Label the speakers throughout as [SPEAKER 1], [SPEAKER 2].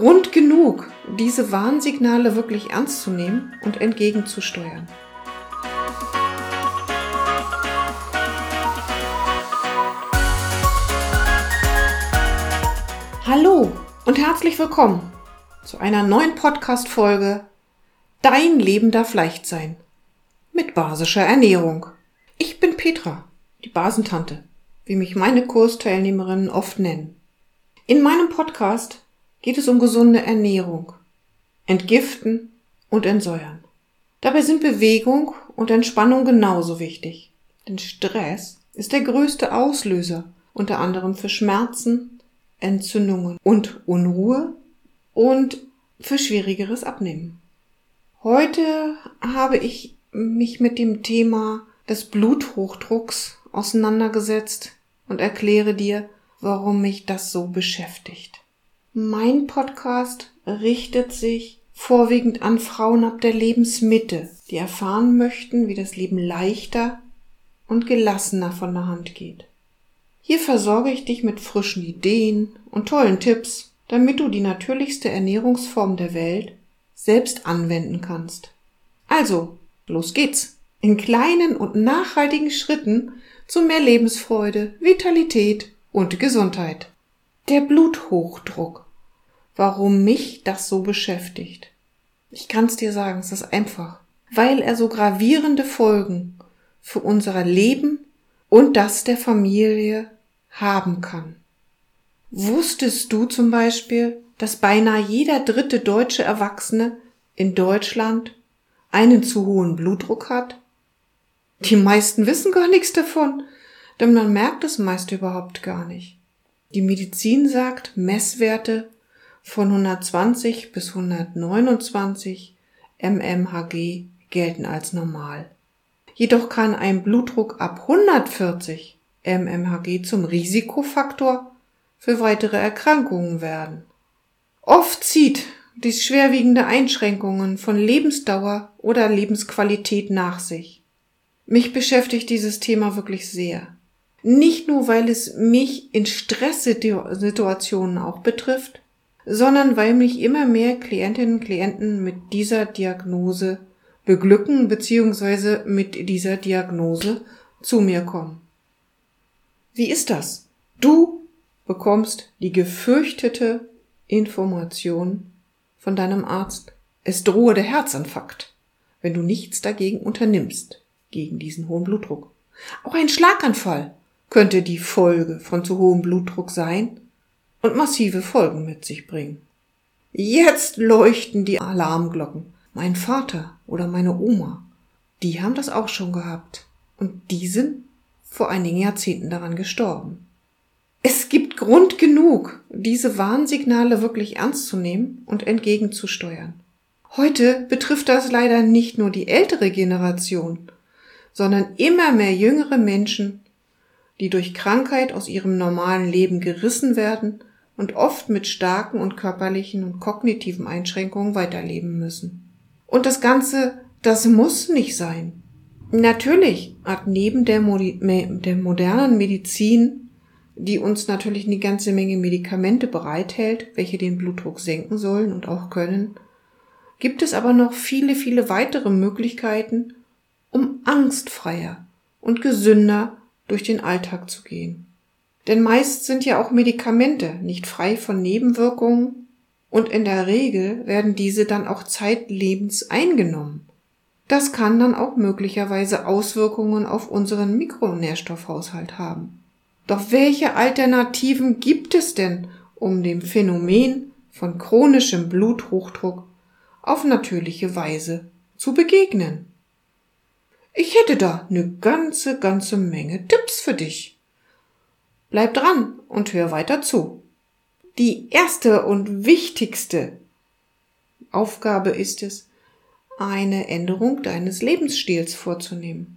[SPEAKER 1] Grund genug, diese Warnsignale wirklich ernst zu nehmen und entgegenzusteuern. Hallo und herzlich willkommen zu einer neuen Podcast-Folge Dein Leben darf leicht sein mit basischer Ernährung. Ich bin Petra, die Basentante, wie mich meine Kursteilnehmerinnen oft nennen. In meinem Podcast geht es um gesunde Ernährung, Entgiften und Entsäuern. Dabei sind Bewegung und Entspannung genauso wichtig, denn Stress ist der größte Auslöser unter anderem für Schmerzen, Entzündungen und Unruhe und für schwierigeres Abnehmen. Heute habe ich mich mit dem Thema des Bluthochdrucks auseinandergesetzt und erkläre dir, warum mich das so beschäftigt. Mein Podcast richtet sich vorwiegend an Frauen ab der Lebensmitte, die erfahren möchten, wie das Leben leichter und gelassener von der Hand geht. Hier versorge ich dich mit frischen Ideen und tollen Tipps, damit du die natürlichste Ernährungsform der Welt selbst anwenden kannst. Also, los geht's! In kleinen und nachhaltigen Schritten zu mehr Lebensfreude, Vitalität und Gesundheit. Der Bluthochdruck. Warum mich das so beschäftigt? Ich kann's dir sagen, es ist einfach. Weil er so gravierende Folgen für unser Leben und das der Familie haben kann. Wusstest du zum Beispiel, dass beinahe jeder dritte deutsche Erwachsene in Deutschland einen zu hohen Blutdruck hat? Die meisten wissen gar nichts davon, denn man merkt es meist überhaupt gar nicht. Die Medizin sagt, Messwerte von 120 bis 129 mmHg gelten als normal. Jedoch kann ein Blutdruck ab 140 mmHg zum Risikofaktor für weitere Erkrankungen werden. Oft zieht dies schwerwiegende Einschränkungen von Lebensdauer oder Lebensqualität nach sich. Mich beschäftigt dieses Thema wirklich sehr. Nicht nur, weil es mich in Stresssituationen auch betrifft, sondern weil mich immer mehr Klientinnen und Klienten mit dieser Diagnose beglücken bzw. mit dieser Diagnose zu mir kommen. Wie ist das? Du bekommst die gefürchtete Information von deinem Arzt. Es drohe der Herzinfarkt, wenn du nichts dagegen unternimmst, gegen diesen hohen Blutdruck. Auch ein Schlaganfall könnte die Folge von zu hohem Blutdruck sein und massive Folgen mit sich bringen. Jetzt leuchten die Alarmglocken. Mein Vater oder meine Oma, die haben das auch schon gehabt. Und die sind vor einigen Jahrzehnten daran gestorben. Es gibt Grund genug, diese Warnsignale wirklich ernst zu nehmen und entgegenzusteuern. Heute betrifft das leider nicht nur die ältere Generation, sondern immer mehr jüngere Menschen, die durch Krankheit aus ihrem normalen Leben gerissen werden und oft mit starken und körperlichen und kognitiven Einschränkungen weiterleben müssen. Und das Ganze, das muss nicht sein. Natürlich hat neben der, der modernen Medizin, die uns natürlich eine ganze Menge Medikamente bereithält, welche den Blutdruck senken sollen und auch können, gibt es aber noch viele, viele weitere Möglichkeiten, um angstfreier und gesünder durch den Alltag zu gehen. Denn meist sind ja auch Medikamente nicht frei von Nebenwirkungen und in der Regel werden diese dann auch zeitlebens eingenommen. Das kann dann auch möglicherweise Auswirkungen auf unseren Mikronährstoffhaushalt haben. Doch welche Alternativen gibt es denn, um dem Phänomen von chronischem Bluthochdruck auf natürliche Weise zu begegnen? Ich hätte da eine ganze, ganze Menge Tipps für dich. Bleib dran und hör weiter zu. Die erste und wichtigste Aufgabe ist es, eine Änderung deines Lebensstils vorzunehmen.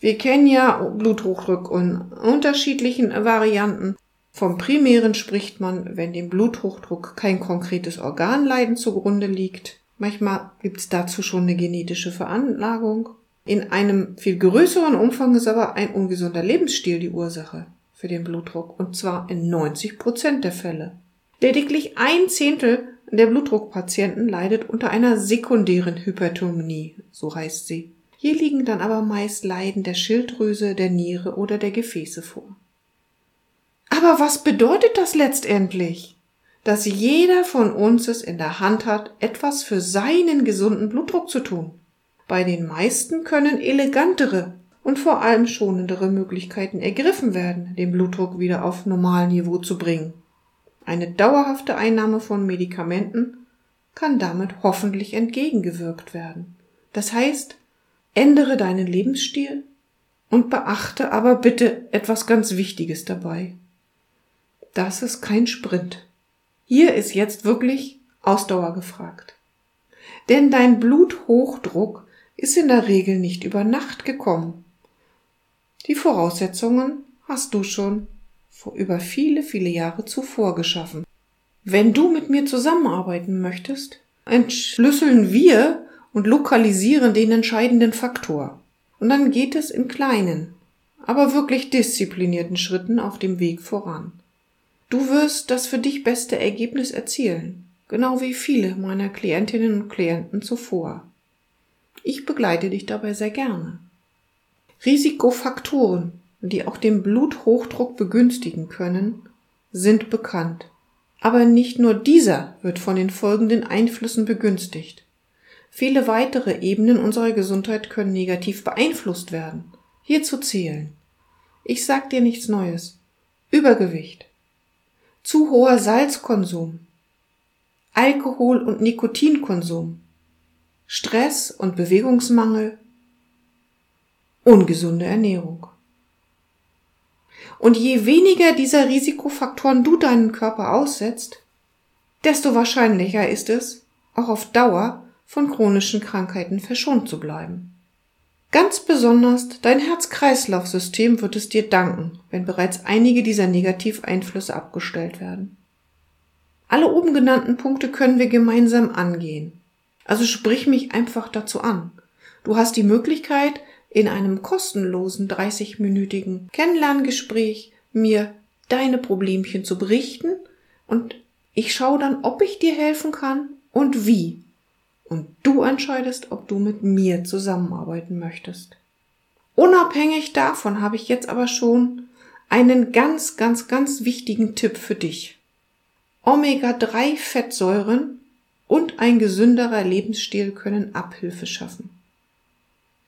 [SPEAKER 1] Wir kennen ja Bluthochdruck in unterschiedlichen Varianten. Vom primären spricht man, wenn dem Bluthochdruck kein konkretes Organleiden zugrunde liegt. Manchmal gibt es dazu schon eine genetische Veranlagung. In einem viel größeren Umfang ist aber ein ungesunder Lebensstil die Ursache für den Blutdruck und zwar in 90 Prozent der Fälle. Lediglich ein Zehntel der Blutdruckpatienten leidet unter einer sekundären Hypertonie, so heißt sie. Hier liegen dann aber meist Leiden der Schilddrüse, der Niere oder der Gefäße vor. Aber was bedeutet das letztendlich? Dass jeder von uns es in der Hand hat, etwas für seinen gesunden Blutdruck zu tun. Bei den meisten können elegantere und vor allem schonendere Möglichkeiten ergriffen werden, den Blutdruck wieder auf Normalniveau zu bringen. Eine dauerhafte Einnahme von Medikamenten kann damit hoffentlich entgegengewirkt werden. Das heißt, ändere deinen Lebensstil und beachte aber bitte etwas ganz Wichtiges dabei. Das ist kein Sprint. Hier ist jetzt wirklich Ausdauer gefragt. Denn dein Bluthochdruck ist in der Regel nicht über Nacht gekommen. Die Voraussetzungen hast du schon vor über viele, viele Jahre zuvor geschaffen. Wenn du mit mir zusammenarbeiten möchtest, entschlüsseln wir und lokalisieren den entscheidenden Faktor. Und dann geht es in kleinen, aber wirklich disziplinierten Schritten auf dem Weg voran. Du wirst das für dich beste Ergebnis erzielen, genau wie viele meiner Klientinnen und Klienten zuvor. Ich begleite dich dabei sehr gerne. Risikofaktoren, die auch den Bluthochdruck begünstigen können, sind bekannt. Aber nicht nur dieser wird von den folgenden Einflüssen begünstigt. Viele weitere Ebenen unserer Gesundheit können negativ beeinflusst werden. Hierzu zählen. Ich sag dir nichts Neues. Übergewicht. Zu hoher Salzkonsum. Alkohol- und Nikotinkonsum. Stress und Bewegungsmangel. Ungesunde Ernährung. Und je weniger dieser Risikofaktoren du deinen Körper aussetzt, desto wahrscheinlicher ist es, auch auf Dauer von chronischen Krankheiten verschont zu bleiben. Ganz besonders dein Herz-Kreislauf-System wird es dir danken, wenn bereits einige dieser Negativeinflüsse abgestellt werden. Alle oben genannten Punkte können wir gemeinsam angehen. Also sprich mich einfach dazu an. Du hast die Möglichkeit, in einem kostenlosen 30-minütigen Kennenlerngespräch mir deine Problemchen zu berichten und ich schaue dann, ob ich dir helfen kann und wie. Und du entscheidest, ob du mit mir zusammenarbeiten möchtest. Unabhängig davon habe ich jetzt aber schon einen ganz, ganz, ganz wichtigen Tipp für dich. Omega-3-Fettsäuren und ein gesünderer Lebensstil können Abhilfe schaffen.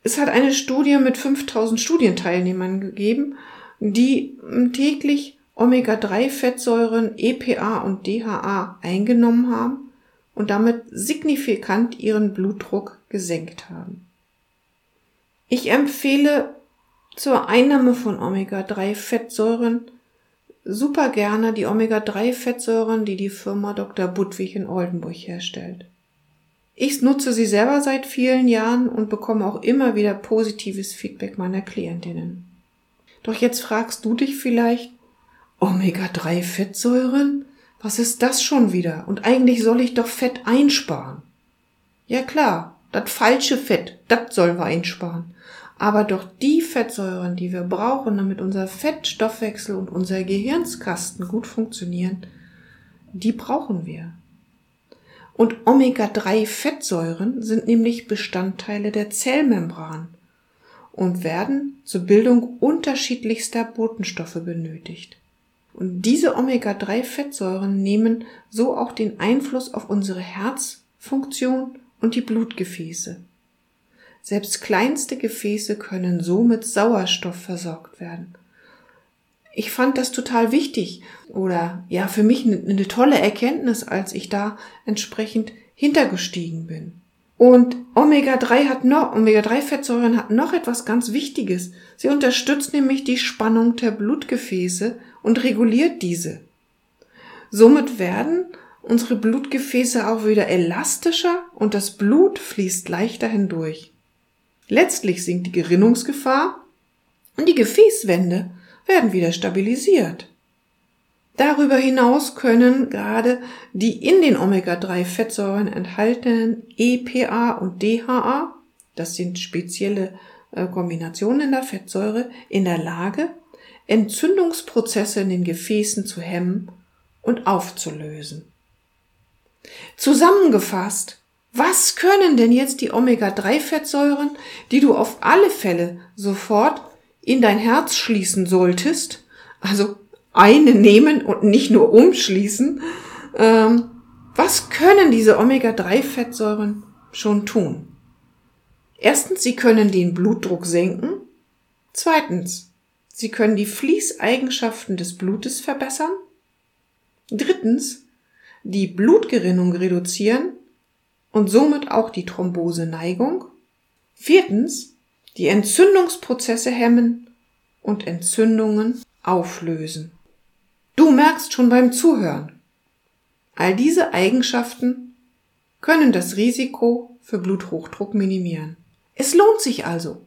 [SPEAKER 1] Es hat eine Studie mit 5000 Studienteilnehmern gegeben, die täglich Omega-3-Fettsäuren, EPA und DHA eingenommen haben und damit signifikant ihren Blutdruck gesenkt haben. Ich empfehle zur Einnahme von Omega-3-Fettsäuren super gerne die Omega-3-Fettsäuren, die die Firma Dr. Budwig in Oldenburg herstellt. Ich nutze sie selber seit vielen Jahren und bekomme auch immer wieder positives Feedback meiner Klientinnen. Doch jetzt fragst du dich vielleicht, Omega-3-Fettsäuren? Was ist das schon wieder? Und eigentlich soll ich doch Fett einsparen. Ja klar, das falsche Fett, das sollen wir einsparen. Aber doch die Fettsäuren, die wir brauchen, damit unser Fettstoffwechsel und unser Gehirnskasten gut funktionieren, die brauchen wir. Und Omega-3-Fettsäuren sind nämlich Bestandteile der Zellmembran und werden zur Bildung unterschiedlichster Botenstoffe benötigt. Und diese Omega-3-Fettsäuren nehmen so auch den Einfluss auf unsere Herzfunktion und die Blutgefäße. Selbst kleinste Gefäße können so mit Sauerstoff versorgt werden. Ich fand das total wichtig oder ja für mich eine, eine tolle Erkenntnis, als ich da entsprechend hintergestiegen bin. Und Omega-3 hat noch, Omega-3-Fettsäuren hat noch etwas ganz Wichtiges. Sie unterstützt nämlich die Spannung der Blutgefäße und reguliert diese. Somit werden unsere Blutgefäße auch wieder elastischer und das Blut fließt leichter hindurch. Letztlich sinkt die Gerinnungsgefahr und die Gefäßwände werden wieder stabilisiert. Darüber hinaus können gerade die in den Omega-3-Fettsäuren enthaltenen EPA und DHA, das sind spezielle äh, Kombinationen in der Fettsäure, in der Lage, Entzündungsprozesse in den Gefäßen zu hemmen und aufzulösen. Zusammengefasst, was können denn jetzt die Omega-3-Fettsäuren, die du auf alle Fälle sofort in dein Herz schließen solltest, also eine nehmen und nicht nur umschließen, ähm, was können diese Omega-3-Fettsäuren schon tun? Erstens, sie können den Blutdruck senken. Zweitens, sie können die Fließeigenschaften des Blutes verbessern. Drittens, die Blutgerinnung reduzieren und somit auch die Thromboseneigung. Viertens, die Entzündungsprozesse hemmen und Entzündungen auflösen. Du merkst schon beim Zuhören, All diese Eigenschaften können das Risiko für Bluthochdruck minimieren. Es lohnt sich also.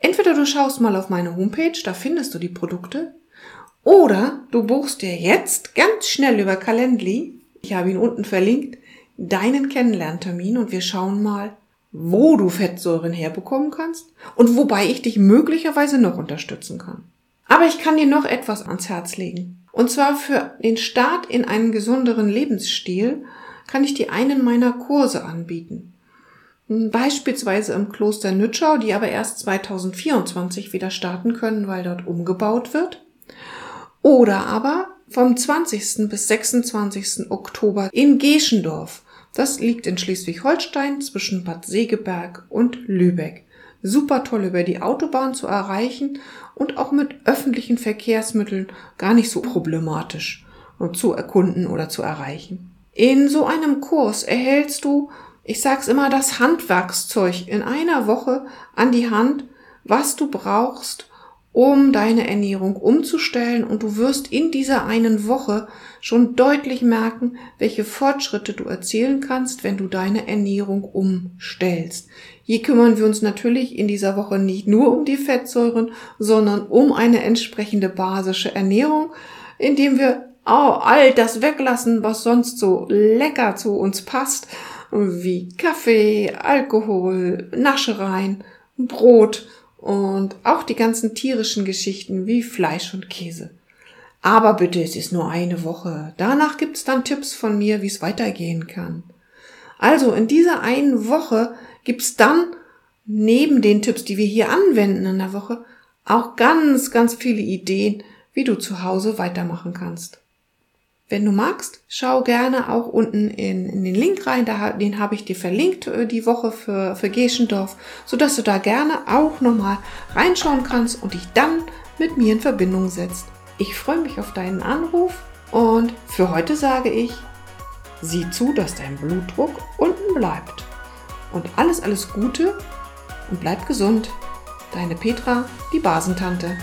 [SPEAKER 1] Entweder du schaust mal auf meine Homepage, da findest du die Produkte, oder du buchst dir jetzt ganz schnell über Calendly, ich habe ihn unten verlinkt, deinen Kennenlerntermin und wir schauen mal, wo du Fettsäuren herbekommen kannst und wobei ich dich möglicherweise noch unterstützen kann. Aber ich kann dir noch etwas ans Herz legen. Und zwar für den Start in einen gesünderen Lebensstil kann ich dir einen meiner Kurse anbieten. Beispielsweise im Kloster Nütschau, die aber erst 2024 wieder starten können, weil dort umgebaut wird. Oder aber vom 20. bis 26. Oktober in Geschendorf. Das liegt in Schleswig-Holstein zwischen Bad Segeberg und Lübeck. Super toll über die Autobahn zu erreichen und auch mit öffentlichen Verkehrsmitteln gar nicht so problematisch zu erkunden oder zu erreichen. In so einem Kurs erhältst du, ich sag's immer, das Handwerkszeug in einer Woche an die Hand, was du brauchst, um deine Ernährung umzustellen und du wirst in dieser einen Woche schon deutlich merken, welche Fortschritte du erzielen kannst, wenn du deine Ernährung umstellst. Hier kümmern wir uns natürlich in dieser Woche nicht nur um die Fettsäuren, sondern um eine entsprechende basische Ernährung, indem wir all das weglassen, was sonst so lecker zu uns passt, wie Kaffee, Alkohol, Naschereien, Brot und auch die ganzen tierischen Geschichten wie Fleisch und Käse. Aber bitte, es ist nur eine Woche. Danach gibt's dann Tipps von mir, wie es weitergehen kann. Also in dieser einen Woche gibt's dann neben den Tipps, die wir hier anwenden in der Woche, auch ganz, ganz viele Ideen, wie du zu Hause weitermachen kannst. Wenn du magst, schau gerne auch unten in, in den Link rein, da, den habe ich dir verlinkt äh, die Woche für, für Geschendorf, sodass du da gerne auch nochmal reinschauen kannst und dich dann mit mir in Verbindung setzt. Ich freue mich auf deinen Anruf und für heute sage ich, sieh zu, dass dein Blutdruck unten bleibt. Und alles, alles Gute und bleib gesund. Deine Petra, die Basentante.